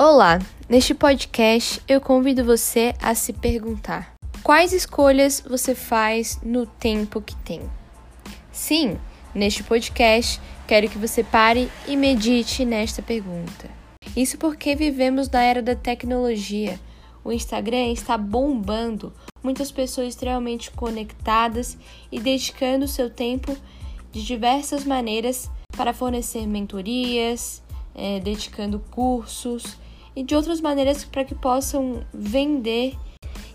Olá! Neste podcast eu convido você a se perguntar: quais escolhas você faz no tempo que tem? Sim, neste podcast quero que você pare e medite nesta pergunta. Isso porque vivemos na era da tecnologia. O Instagram está bombando, muitas pessoas extremamente conectadas e dedicando seu tempo de diversas maneiras para fornecer mentorias, é, dedicando cursos e de outras maneiras para que possam vender.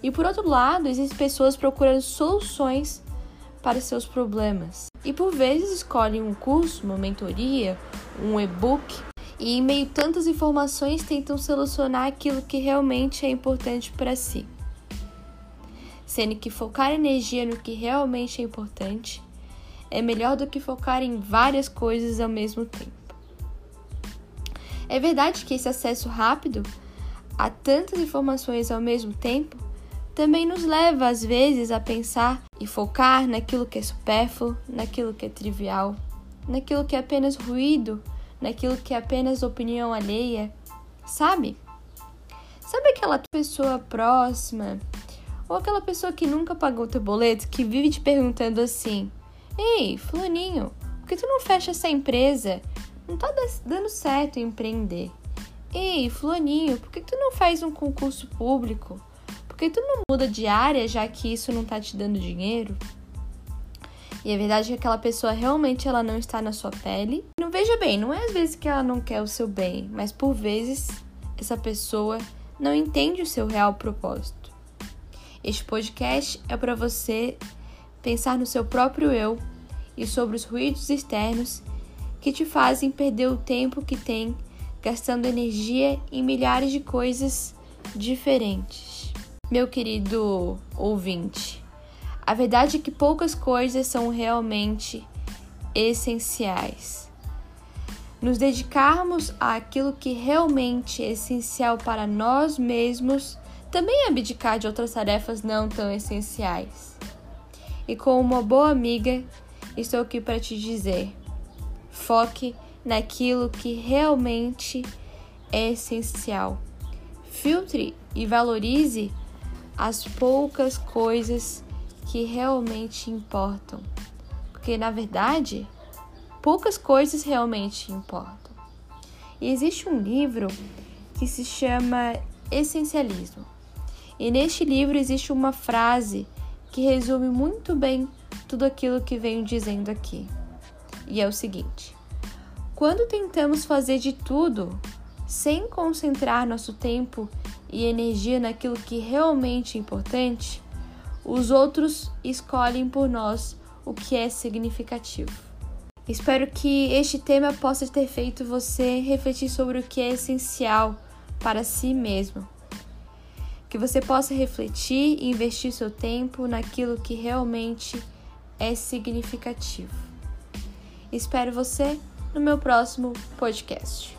E por outro lado, existem pessoas procurando soluções para seus problemas. E por vezes escolhem um curso, uma mentoria, um e-book e em meio a tantas informações tentam solucionar aquilo que realmente é importante para si. Sendo que focar energia no que realmente é importante é melhor do que focar em várias coisas ao mesmo tempo. É verdade que esse acesso rápido a tantas informações ao mesmo tempo também nos leva às vezes a pensar e focar naquilo que é supérfluo, naquilo que é trivial, naquilo que é apenas ruído, naquilo que é apenas opinião alheia, sabe? Sabe aquela pessoa próxima ou aquela pessoa que nunca pagou teu boleto que vive te perguntando assim: "Ei, fulaninho, por que tu não fecha essa empresa? Não tá dando certo empreender. Ei, fulaninho, por que tu não faz um concurso público? Por que tu não muda de área já que isso não tá te dando dinheiro? E a verdade é que aquela pessoa realmente ela não está na sua pele. Não veja bem, não é às vezes que ela não quer o seu bem, mas por vezes essa pessoa não entende o seu real propósito. Este podcast é para você pensar no seu próprio eu e sobre os ruídos externos que te fazem perder o tempo que tem gastando energia em milhares de coisas diferentes. Meu querido ouvinte, a verdade é que poucas coisas são realmente essenciais. Nos dedicarmos àquilo que realmente é essencial para nós mesmos também é abdicar de outras tarefas não tão essenciais. E com uma boa amiga, estou aqui para te dizer: Foque naquilo que realmente é essencial. Filtre e valorize as poucas coisas que realmente importam. Porque na verdade, poucas coisas realmente importam. E existe um livro que se chama Essencialismo. E neste livro existe uma frase que resume muito bem tudo aquilo que venho dizendo aqui e é o seguinte: quando tentamos fazer de tudo sem concentrar nosso tempo e energia naquilo que realmente é importante, os outros escolhem por nós o que é significativo. Espero que este tema possa ter feito você refletir sobre o que é essencial para si mesmo. Que você possa refletir e investir seu tempo naquilo que realmente é significativo. Espero você no meu próximo podcast.